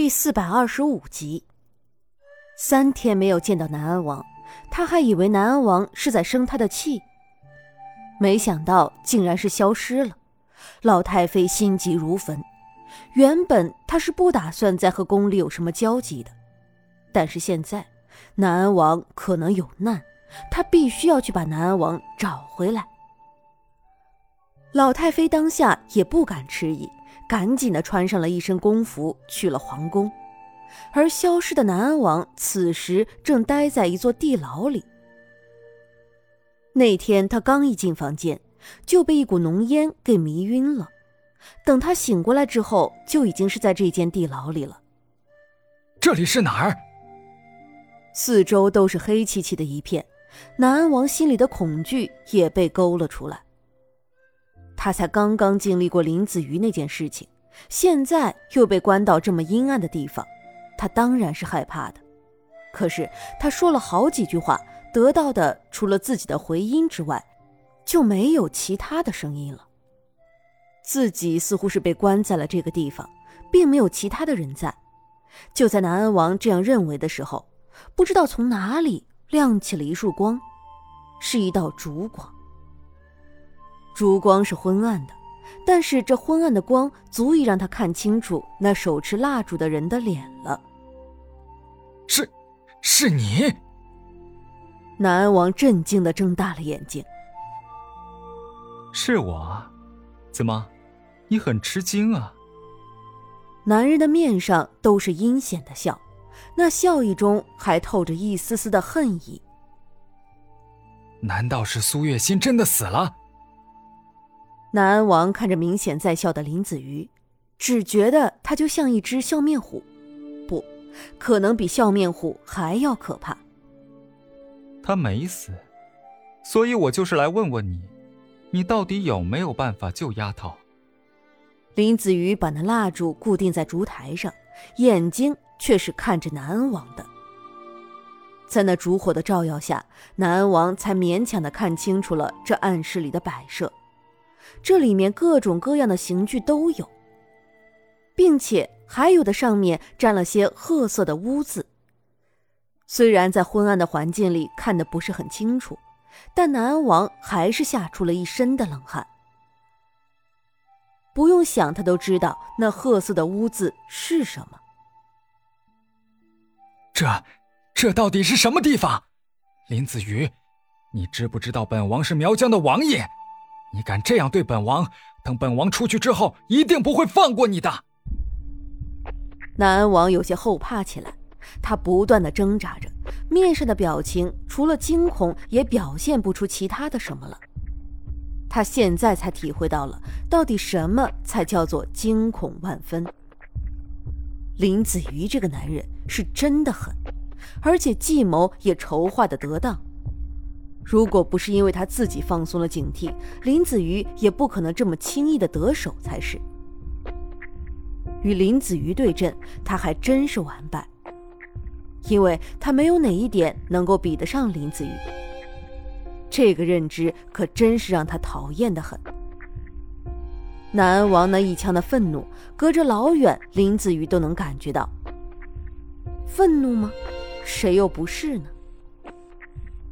第四百二十五集。三天没有见到南安王，他还以为南安王是在生他的气，没想到竟然是消失了。老太妃心急如焚。原本他是不打算再和宫里有什么交集的，但是现在南安王可能有难，他必须要去把南安王找回来。老太妃当下也不敢迟疑，赶紧的穿上了一身宫服，去了皇宫。而消失的南安王此时正待在一座地牢里。那天他刚一进房间，就被一股浓烟给迷晕了。等他醒过来之后，就已经是在这间地牢里了。这里是哪儿？四周都是黑漆漆的一片，南安王心里的恐惧也被勾了出来。他才刚刚经历过林子瑜那件事情，现在又被关到这么阴暗的地方，他当然是害怕的。可是他说了好几句话，得到的除了自己的回音之外，就没有其他的声音了。自己似乎是被关在了这个地方，并没有其他的人在。就在南安王这样认为的时候，不知道从哪里亮起了一束光，是一道烛光。烛光是昏暗的，但是这昏暗的光足以让他看清楚那手持蜡烛的人的脸了。是，是你。南安王震惊的睁大了眼睛。是我，怎么，你很吃惊啊？男人的面上都是阴险的笑，那笑意中还透着一丝丝的恨意。难道是苏月心真的死了？南安王看着明显在笑的林子瑜，只觉得他就像一只笑面虎，不可能比笑面虎还要可怕。他没死，所以我就是来问问你，你到底有没有办法救丫头？林子瑜把那蜡烛固定在烛台上，眼睛却是看着南安王的。在那烛火的照耀下，南安王才勉强的看清楚了这暗室里的摆设。这里面各种各样的刑具都有，并且还有的上面沾了些褐色的污渍。虽然在昏暗的环境里看得不是很清楚，但南安王还是吓出了一身的冷汗。不用想，他都知道那褐色的污渍是什么。这，这到底是什么地方？林子瑜，你知不知道本王是苗疆的王爷？你敢这样对本王？等本王出去之后，一定不会放过你的。南安王有些后怕起来，他不断的挣扎着，面上的表情除了惊恐，也表现不出其他的什么了。他现在才体会到了，到底什么才叫做惊恐万分。林子瑜这个男人是真的狠，而且计谋也筹划的得当。如果不是因为他自己放松了警惕，林子瑜也不可能这么轻易的得手才是。与林子瑜对阵，他还真是完败，因为他没有哪一点能够比得上林子瑜。这个认知可真是让他讨厌的很。南安王那一腔的愤怒，隔着老远，林子瑜都能感觉到。愤怒吗？谁又不是呢？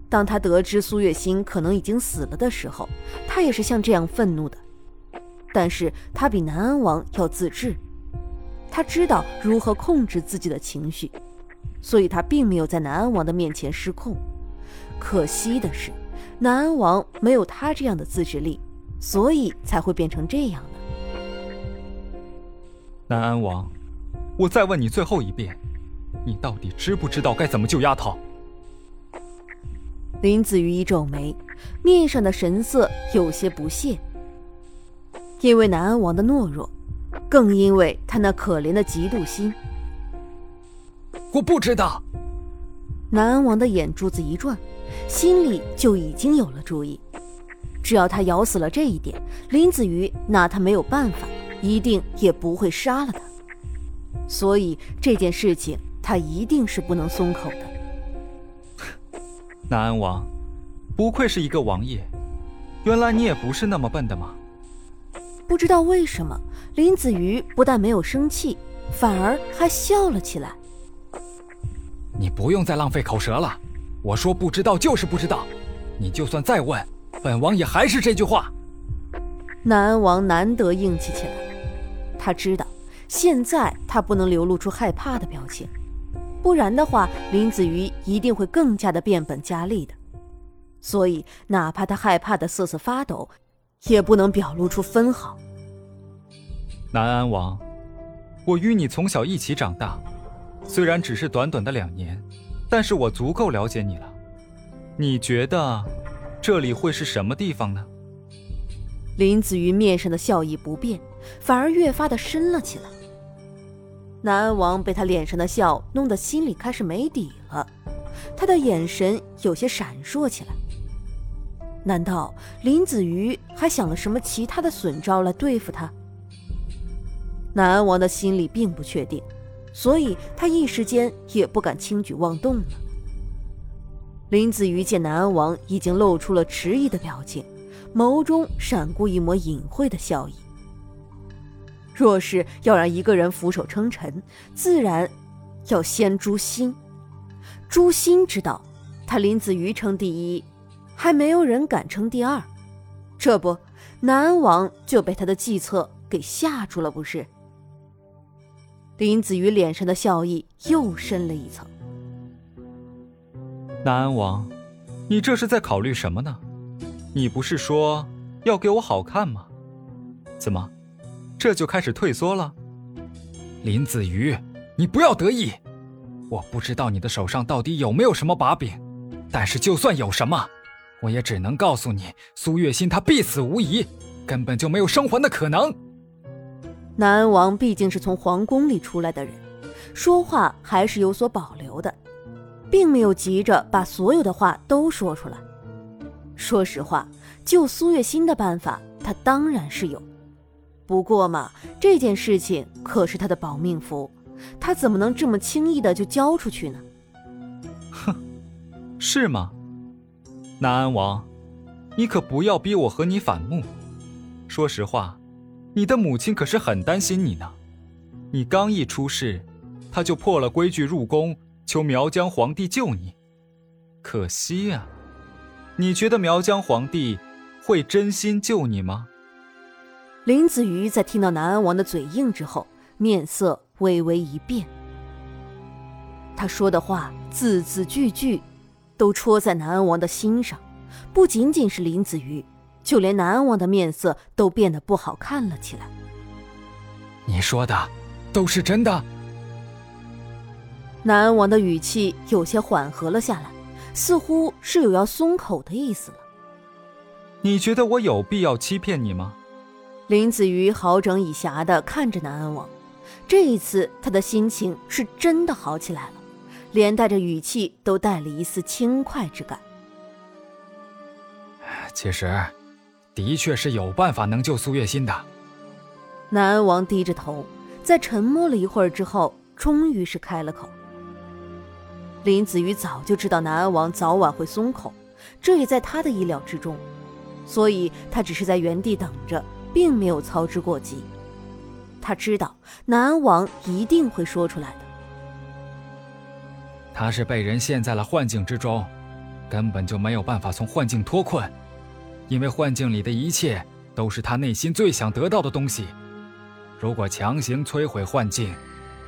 当他得知苏月心可能已经死了的时候，他也是像这样愤怒的。但是他比南安王要自制，他知道如何控制自己的情绪，所以他并没有在南安王的面前失控。可惜的是，南安王没有他这样的自制力，所以才会变成这样的。南安王，我再问你最后一遍，你到底知不知道该怎么救丫头？林子瑜一皱眉，面上的神色有些不屑。因为南安王的懦弱，更因为他那可怜的嫉妒心。我不知道。南安王的眼珠子一转，心里就已经有了主意。只要他咬死了这一点，林子瑜拿他没有办法，一定也不会杀了他。所以这件事情，他一定是不能松口的。南安王，不愧是一个王爷，原来你也不是那么笨的吗？不知道为什么，林子瑜不但没有生气，反而还笑了起来。你不用再浪费口舌了，我说不知道就是不知道，你就算再问，本王也还是这句话。南安王难得硬气起来，他知道现在他不能流露出害怕的表情，不然的话林子瑜一定会更加的变本加厉的。所以哪怕他害怕的瑟瑟发抖，也不能表露出分毫。南安王，我与你从小一起长大，虽然只是短短的两年，但是我足够了解你了。你觉得这里会是什么地方呢？林子瑜面上的笑意不变，反而越发的深了起来。南安王被他脸上的笑弄得心里开始没底了，他的眼神有些闪烁起来。难道林子瑜还想了什么其他的损招来对付他？南安王的心里并不确定，所以他一时间也不敢轻举妄动了。林子瑜见南安王已经露出了迟疑的表情。眸中闪过一抹隐晦的笑意。若是要让一个人俯首称臣，自然要先诛心。诛心知道，他林子瑜称第一，还没有人敢称第二。这不，南安王就被他的计策给吓住了，不是？林子瑜脸上的笑意又深了一层。南安王，你这是在考虑什么呢？你不是说要给我好看吗？怎么，这就开始退缩了？林子瑜，你不要得意。我不知道你的手上到底有没有什么把柄，但是就算有什么，我也只能告诉你，苏月心她必死无疑，根本就没有生还的可能。南安王毕竟是从皇宫里出来的人，说话还是有所保留的，并没有急着把所有的话都说出来。说实话，救苏月心的办法，他当然是有。不过嘛，这件事情可是他的保命符，他怎么能这么轻易的就交出去呢？哼，是吗？南安王，你可不要逼我和你反目。说实话，你的母亲可是很担心你呢。你刚一出事，他就破了规矩入宫求苗疆皇帝救你。可惜呀。你觉得苗疆皇帝会真心救你吗？林子瑜在听到南安王的嘴硬之后，面色微微一变。他说的话字字句句，都戳在南安王的心上。不仅仅是林子瑜，就连南安王的面色都变得不好看了起来。你说的都是真的？南安王的语气有些缓和了下来。似乎是有要松口的意思了。你觉得我有必要欺骗你吗？林子瑜好整以暇的看着南安王，这一次他的心情是真的好起来了，连带着语气都带了一丝轻快之感。其实，的确是有办法能救苏月心的。南安王低着头，在沉默了一会儿之后，终于是开了口。林子瑜早就知道南安王早晚会松口，这也在他的意料之中，所以他只是在原地等着，并没有操之过急。他知道南安王一定会说出来的。他是被人陷在了幻境之中，根本就没有办法从幻境脱困，因为幻境里的一切都是他内心最想得到的东西。如果强行摧毁幻境，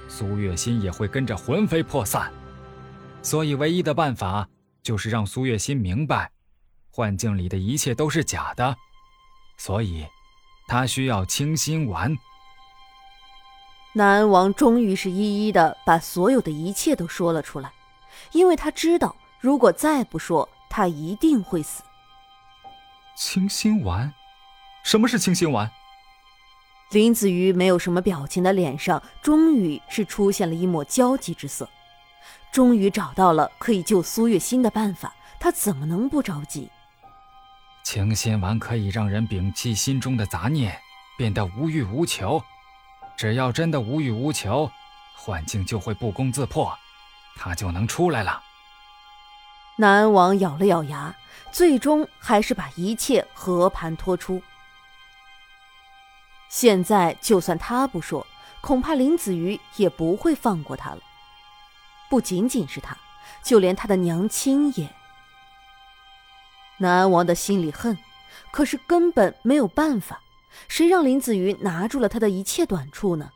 苏月心也会跟着魂飞魄散。所以，唯一的办法就是让苏月心明白，幻境里的一切都是假的。所以，他需要清心丸。南安王终于是一一的把所有的一切都说了出来，因为他知道，如果再不说，他一定会死。清心丸？什么是清心丸？林子瑜没有什么表情的脸上，终于是出现了一抹焦急之色。终于找到了可以救苏月心的办法，他怎么能不着急？清心丸可以让人摒弃心中的杂念，变得无欲无求。只要真的无欲无求，幻境就会不攻自破，他就能出来了。南安王咬了咬牙，最终还是把一切和盘托出。现在就算他不说，恐怕林子瑜也不会放过他了。不仅仅是他，就连他的娘亲也。南安王的心里恨，可是根本没有办法。谁让林子瑜拿住了他的一切短处呢？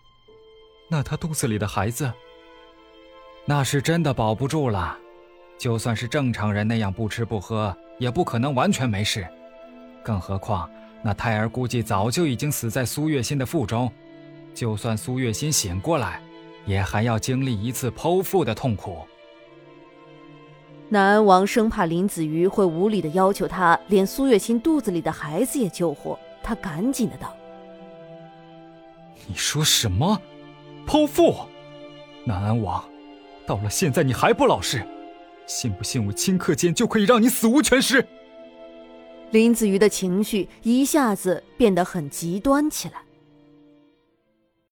那他肚子里的孩子，那是真的保不住了。就算是正常人那样不吃不喝，也不可能完全没事。更何况那胎儿估计早就已经死在苏月心的腹中。就算苏月心醒过来，也还要经历一次剖腹的痛苦。南安王生怕林子瑜会无理的要求他连苏月心肚子里的孩子也救活，他赶紧的道：“你说什么？剖腹？南安王，到了现在你还不老实？信不信我顷刻间就可以让你死无全尸？”林子瑜的情绪一下子变得很极端起来。